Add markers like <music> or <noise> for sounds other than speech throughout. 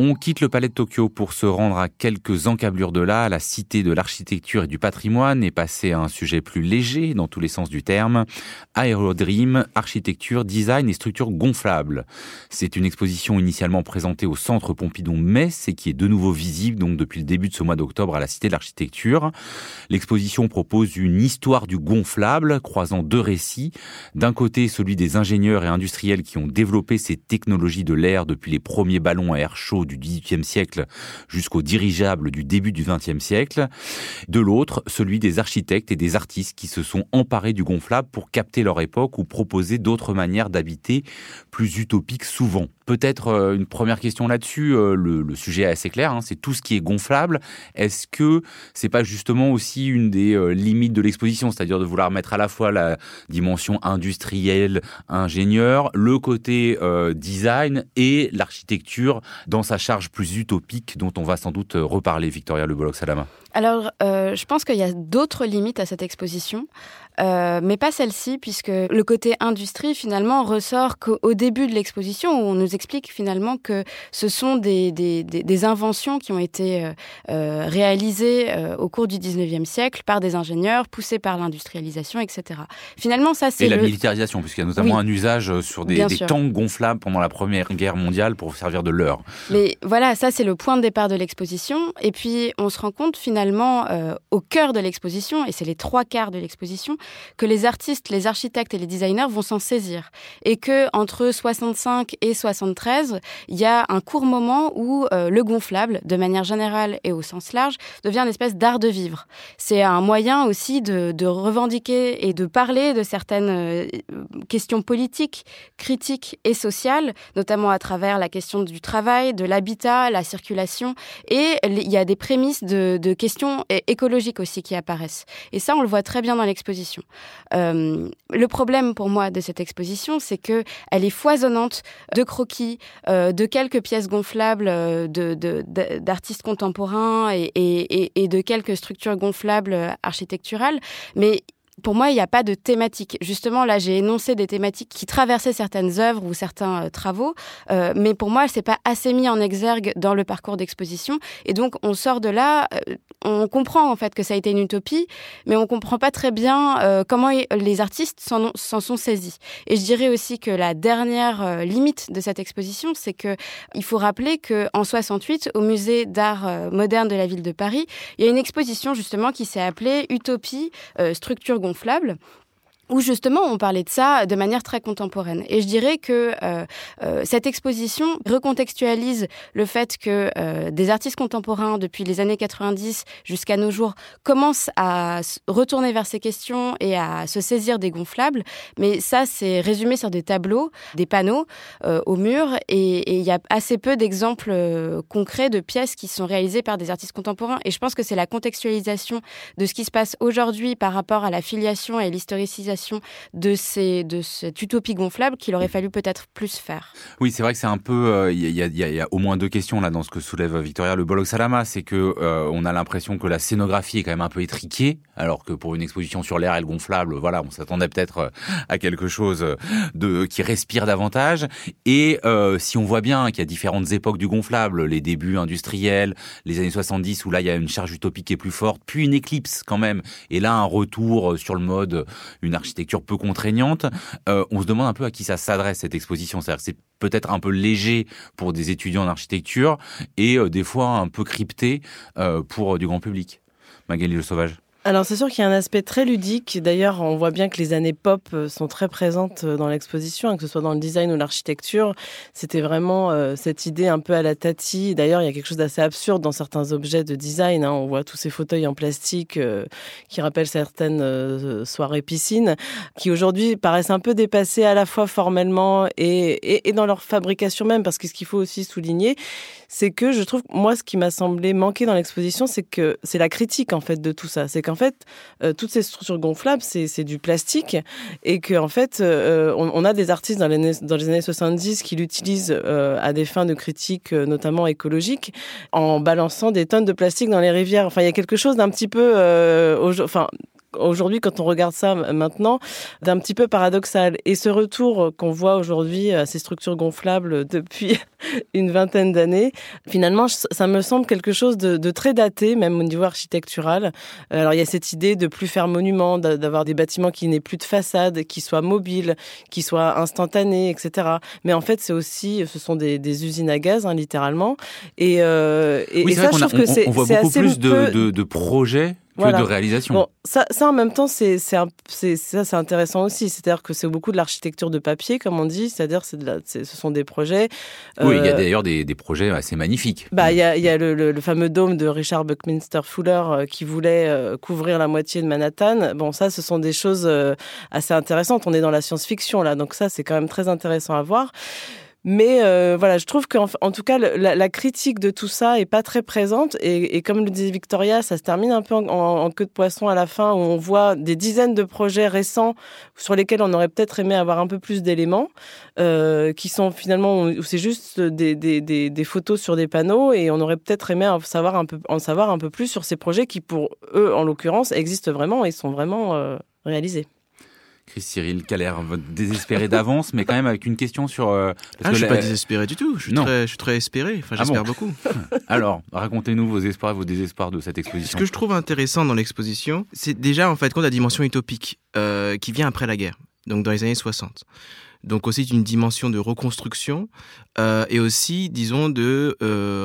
On quitte le palais de Tokyo pour se rendre à quelques encablures de là, la cité de l'architecture et du patrimoine, et passer à un sujet plus léger dans tous les sens du terme. Aérodream, architecture, design et structure gonflable. C'est une exposition initialement présentée au centre Pompidou-Metz et qui est de nouveau visible donc depuis le début de ce mois d'octobre à la cité de l'architecture. L'exposition propose une histoire du gonflable croisant deux récits. D'un côté, celui des ingénieurs et industriels qui ont développé ces technologies de l'air depuis les premiers ballons à air chaud du XVIIIe siècle jusqu'au dirigeable du début du XXe siècle. De l'autre, celui des architectes et des artistes qui se sont emparés du gonflable pour capter leur époque ou proposer d'autres manières d'habiter plus utopiques souvent. Peut-être euh, une première question là-dessus, euh, le, sujet est assez clair, hein, c'est tout ce qui est gonflable. Est-ce que c'est pas justement aussi une des euh, limites de l'exposition, c'est-à-dire de vouloir mettre à la fois la dimension industrielle, ingénieur, le côté design et l'architecture dans sa charge plus utopique dont on va sans doute reparler, Victoria Le Bolloc-Salama alors, je pense qu'il y a d'autres limites à cette exposition, euh, mais pas celle-ci, puisque le côté industrie, finalement, ressort qu'au début de l'exposition, où on nous explique finalement que ce sont des, des, des, inventions qui ont été euh, euh réalisées euh, au cours du 19e siècle par des ingénieurs, poussés par l'industrialisation, etc. Finalement, ça, c'est. Et le... la militarisation, puisqu'il y a notamment un usage sur des, des tanks gonflables pendant la Première Guerre mondiale pour servir de leurre. Mais voilà, ça, c'est le point de départ de l'exposition. Et puis, on se rend compte, finalement, au cœur de l'exposition, et c'est les trois quarts de l'exposition, que les artistes, les architectes et les designers vont s'en saisir. Et que entre 65 et 73, il y a un court moment où euh, le gonflable, de manière générale et au sens large, devient une espèce d'art de vivre. C'est un moyen aussi de, revendiquer et de parler de certaines euh, questions politiques, critiques et sociales, notamment à travers la question du travail, de l'habitat, la circulation. Et il y a des prémices de, questions écologiques aussi qui apparaissent. Et ça, on le voit très bien dans l'exposition. Euh, le problème pour moi de cette exposition, c'est que elle est foisonnante de croquis, euh, de quelques pièces gonflables euh, d'artistes contemporains et, et, de quelques structures gonflables architecturales, mais pour moi, il n'y a pas de thématique. Justement, là, j'ai énoncé des thématiques qui traversaient certaines œuvres ou certains euh, travaux, euh, mais pour moi, c'est pas assez mis en exergue dans le parcours d'exposition. Et donc, on sort de là, euh, on comprend en fait que ça a été une utopie, mais on comprend pas très bien comment les artistes s'en sont saisis. Et je dirais aussi que la dernière limite de cette exposition, c'est que il faut rappeler que en 68, au musée d'art moderne de la ville de Paris, il y a une exposition justement qui s'est appelée Utopie, structure gonflable où justement on parlait de ça de manière très contemporaine. Et je dirais que euh, euh, cette exposition recontextualise le fait que euh, des artistes contemporains depuis les années 90 jusqu'à nos jours commencent à retourner vers ces questions et à se saisir des gonflables. Mais ça, c'est résumé sur des tableaux, des panneaux euh, au mur, et il y a assez peu d'exemples euh, concrets de pièces qui sont réalisées par des artistes contemporains. Et je pense que c'est la contextualisation de ce qui se passe aujourd'hui par rapport à la filiation et l'historicisation de, ces, de cette utopie gonflable qu'il aurait fallu peut-être plus faire. Oui, c'est vrai que c'est un peu. Il y, a au moins deux questions là dans ce que soulève Victoria Le Bollock Salama. C'est que euh, on a l'impression que la scénographie est quand même un peu étriquée, alors que pour une exposition sur l'air et le gonflable, voilà, on s'attendait peut-être euh, à quelque chose de qui respire davantage. Et euh, si on voit bien qu'il y a différentes époques du gonflable, les débuts industriels, les années 70 où là il y a une charge utopique qui est plus forte, puis une éclipse quand même, et là un retour sur le mode une architecture architecture peu contraignante. Euh, on se demande un peu à qui ça s'adresse cette exposition. C'est peut-être un peu léger pour des étudiants en architecture et euh, des fois un peu crypté euh, pour du grand public. Magali Le Sauvage. Alors c'est sûr qu'il y a un aspect très ludique. D'ailleurs, on voit bien que les années pop euh, sont très présentes euh, dans l'exposition, hein, que ce soit dans le design ou l'architecture. C'était vraiment euh, cette idée un peu à la Tati. D'ailleurs, il y a quelque chose d'assez absurde dans certains objets de design. Hein. On voit tous ces fauteuils en plastique qui rappellent certaines soirées piscines, qui aujourd'hui paraissent un peu dépassés à la fois formellement et, et, dans leur fabrication même. Parce que ce qu'il faut aussi souligner, c'est que je trouve, moi, ce qui m'a semblé manquer dans l'exposition, c'est que c'est la critique en fait de tout ça. C'est qu'en fait, euh, toutes ces structures gonflables, c'est du plastique et qu'en en fait, euh, on, on, a des artistes dans les, dans les années 70 qui l'utilisent euh, à des fins de critique, notamment écologique, en balançant des tonnes de plastique dans les rivières. Enfin, il y a quelque chose d'un petit peu, enfin aujourd'hui, quand on regarde ça maintenant, d'un petit peu paradoxal. Et ce retour qu'on voit aujourd'hui à ces structures gonflables <laughs> depuis une vingtaine d'années, finalement, ça me semble quelque chose de, très daté, même au niveau architectural. Alors, il y a cette idée de plus faire monument, d'avoir des bâtiments qui n'aient plus de façade, qui soient mobiles, qui soient instantanés, etc. Mais en fait, c'est aussi, ce sont des, usines à gaz, hein, littéralement. Et, euh, et, ça, je trouve que c'est assez plus de, de projets que de réalisation. Bon, ça, ça en même temps, c'est ça, c'est intéressant aussi. C'est-à-dire que c'est beaucoup de l'architecture de papier, comme on dit. C'est-à-dire, c'est ce sont des projets. Oui, il y a euh, d'ailleurs des, des, projets assez magnifiques. Bah, il y a, y a le, le, fameux dôme de Richard Buckminster Fuller euh, qui voulait euh, couvrir la moitié de Manhattan. Bon, ça, ce sont des choses assez intéressantes. On est dans la science-fiction là, donc ça, c'est quand même très intéressant à voir. Mais euh, voilà, je trouve qu'en en tout cas, la, critique de tout ça est pas très présente. Et, comme le disait Victoria, ça se termine un peu en, queue de poisson à la fin, où on voit des dizaines de projets récents sur lesquels on aurait peut-être aimé avoir un peu plus d'éléments, euh, qui sont finalement où c'est juste des, photos sur des panneaux, et on aurait peut-être aimé en savoir un peu en savoir un peu plus sur ces projets qui, pour eux, en l'occurrence, existent vraiment et sont vraiment euh, réalisés. Chris Cyril, qui a l'air désespéré d'avance, mais quand même avec une question sur. Euh, ah, je suis pas désespéré du tout. Je suis, très, je suis très espéré. Enfin, ah j'espère beaucoup. <laughs> Alors, racontez-nous vos espoirs, vos désespoirs de cette exposition. Ce que je trouve intéressant dans l'exposition, c'est déjà en fait compte la dimension utopique euh, qui vient après la guerre, donc dans les années 60. Donc aussi une dimension de reconstruction euh, et aussi, disons, de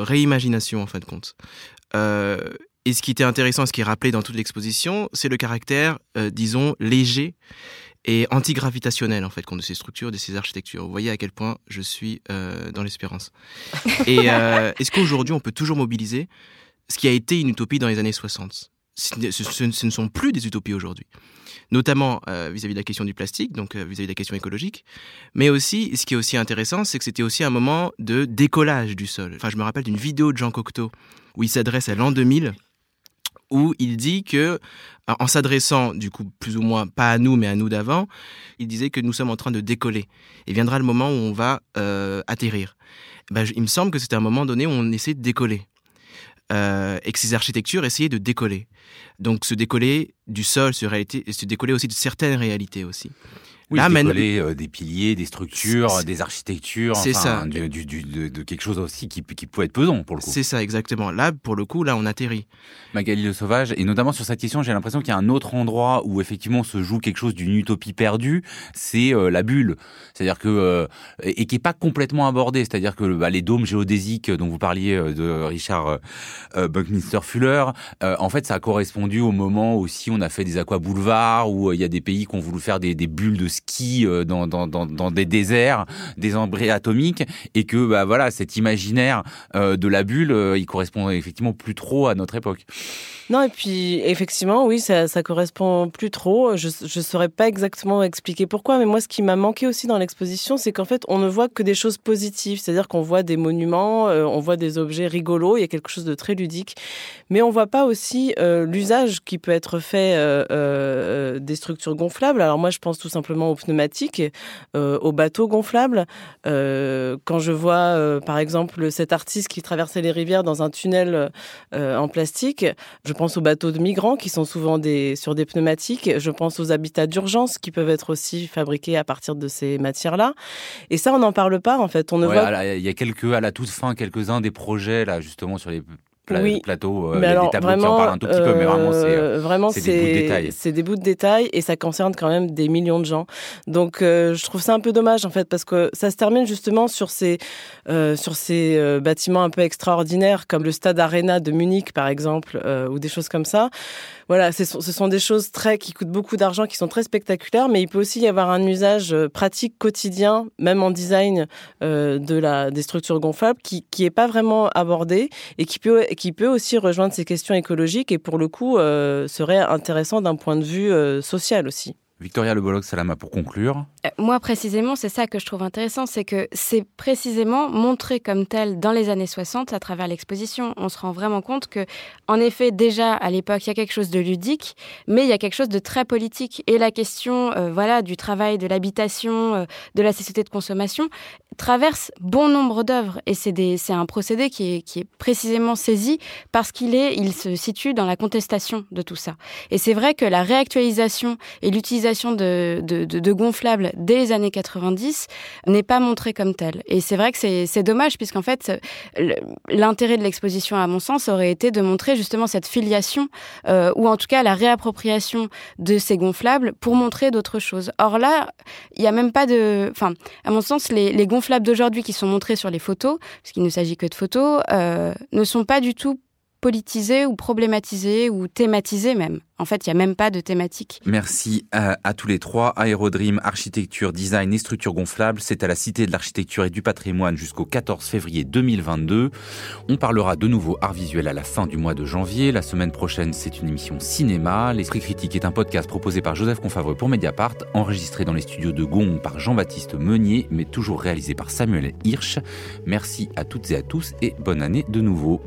réimagination en fin de compte. Et ce qui était intéressant, ce qui est rappelé dans toute l'exposition, c'est le caractère, disons, léger et antigravitationnel en fait contre ces structures, de ces architectures. Vous voyez à quel point je suis euh, dans l'espérance. <laughs> et euh, est-ce qu'aujourd'hui on peut toujours mobiliser ce qui a été une utopie dans les années 60 ce, ne sont plus des utopies aujourd'hui, notamment euh, vis-à-vis de la question du plastique, donc vis-à-vis de la question écologique, mais aussi, ce qui est aussi intéressant, c'est que c'était aussi un moment de décollage du sol. Enfin, je me rappelle d'une vidéo de Jean Cocteau où il s'adresse à l'an 2000 où il dit que, en s'adressant du coup plus ou moins pas à nous mais à nous d'avant, il disait que nous sommes en train de décoller et viendra le moment où on va euh, atterrir. Ben, il me semble que c'était un moment donné où on essaie de décoller. Euh, et que ces architectures essayaient de décoller. Donc se décoller du sol, se, réalité, se décoller aussi de certaines réalités aussi. Oui, là, euh, des piliers, des structures, des architectures, c'est ça. Du, de, quelque chose aussi qui, qui peut être pesant pour le coup. C'est ça, exactement. Là, pour le coup, là, on atterrit. Magali Le Sauvage, et notamment sur cette question, j'ai l'impression qu'il y a un autre endroit où effectivement se joue quelque chose d'une utopie perdue, c'est euh, la bulle. C'est-à-dire que euh, et qui est pas complètement abordé. C'est-à-dire que bah, les dômes géodésiques dont vous parliez de Richard Buckminster Fuller, en fait, ça a correspondu au moment aussi on a fait des aqua boulevards où il y a des pays qui ont voulu faire des, des bulles de ski ski euh, dans, des déserts, des embryons atomiques, et que bah, voilà, cet imaginaire euh, de la bulle, euh, il correspond effectivement plus trop à notre époque. Non, et puis effectivement, oui, ça, ça correspond plus trop. Je ne saurais pas exactement expliquer pourquoi, mais moi, ce qui m'a manqué aussi dans l'exposition, c'est qu'en fait, on ne voit que des choses positives. C'est-à-dire qu'on voit des monuments, on voit des objets rigolos, il y a quelque chose de très ludique, mais on voit pas aussi l'usage qui peut être fait des structures gonflables. Alors moi, je pense tout simplement aux pneumatiques, euh, aux bateaux gonflables. Euh, quand je vois, euh, par exemple, cet artiste qui traversait les rivières dans un tunnel en plastique, je pense aux bateaux de migrants qui sont souvent des, sur des pneumatiques. Je pense aux habitats d'urgence qui peuvent être aussi fabriqués à partir de ces matières-là. Et ça, on n'en parle pas, en fait. On ne voit... Il y a quelques, à la toute fin, quelques-uns des projets, là, justement, sur les oui. plateau, euh, a des tableaux qui en parlent un tout petit peu, mais vraiment, c'est euh, vraiment, des bouts de détail. C'est des bouts de détail et ça concerne quand même des millions de gens. Donc, euh, je trouve ça un peu dommage, en fait, parce que ça se termine justement sur ces, sur ces bâtiments un peu extraordinaires, comme le stade Arena de Munich, par exemple, ou des choses comme ça. Voilà, ce sont des choses très, qui coûtent beaucoup d'argent, qui sont très spectaculaires, mais il peut aussi y avoir un usage pratique quotidien, même en design de la, des structures gonflables, qui, qui est pas vraiment abordé et qui peut qui peut aussi rejoindre ces questions écologiques et pour le coup euh, serait intéressant d'un point de vue euh, social aussi. Victoria Le Bolloc Salama, pour conclure. Euh, moi, précisément, c'est ça que je trouve intéressant, c'est que c'est précisément montré comme tel dans les années 60 à travers l'exposition. On se rend vraiment compte que, en effet, déjà à l'époque, il y a quelque chose de ludique, mais il y a quelque chose de très politique. Et la question, euh, voilà, du travail, de l'habitation, euh, de la société de consommation traverse bon nombre d'œuvres et c'est un procédé qui est, précisément saisi parce qu'il est, il se situe dans la contestation de tout ça. Et c'est vrai que la réactualisation et l'utilisation de, gonflables dès les années 90 n'est pas montrée comme telle. Et c'est vrai que c'est dommage puisqu'en fait, l'intérêt de l'exposition, à mon sens, aurait été de montrer justement cette filiation euh, ou en tout cas la réappropriation de ces gonflables pour montrer d'autres choses. Or là, il n'y a même pas de... Enfin, à mon sens, les, les gonflables d'aujourd'hui qui sont montrés sur les photos, parce qu'il ne s'agit que de photos, euh, ne sont pas du tout politisés ou problématisés ou thématisés même. En fait, il n'y a même pas de thématique. Merci à, tous les trois. Aérodream, architecture, design et structure gonflable, c'est à la Cité de l'Architecture et du Patrimoine jusqu'au 14 février 2022. On parlera de nouveau art visuel à la fin du mois de janvier. La semaine prochaine, c'est une émission cinéma. L'Esprit critique est un podcast proposé par Joseph Confavreux pour Mediapart, enregistré dans les studios de Gond par Jean-Baptiste Meunier, mais toujours réalisé par Samuel Hirsch. Merci à toutes et à tous et bonne année de nouveau.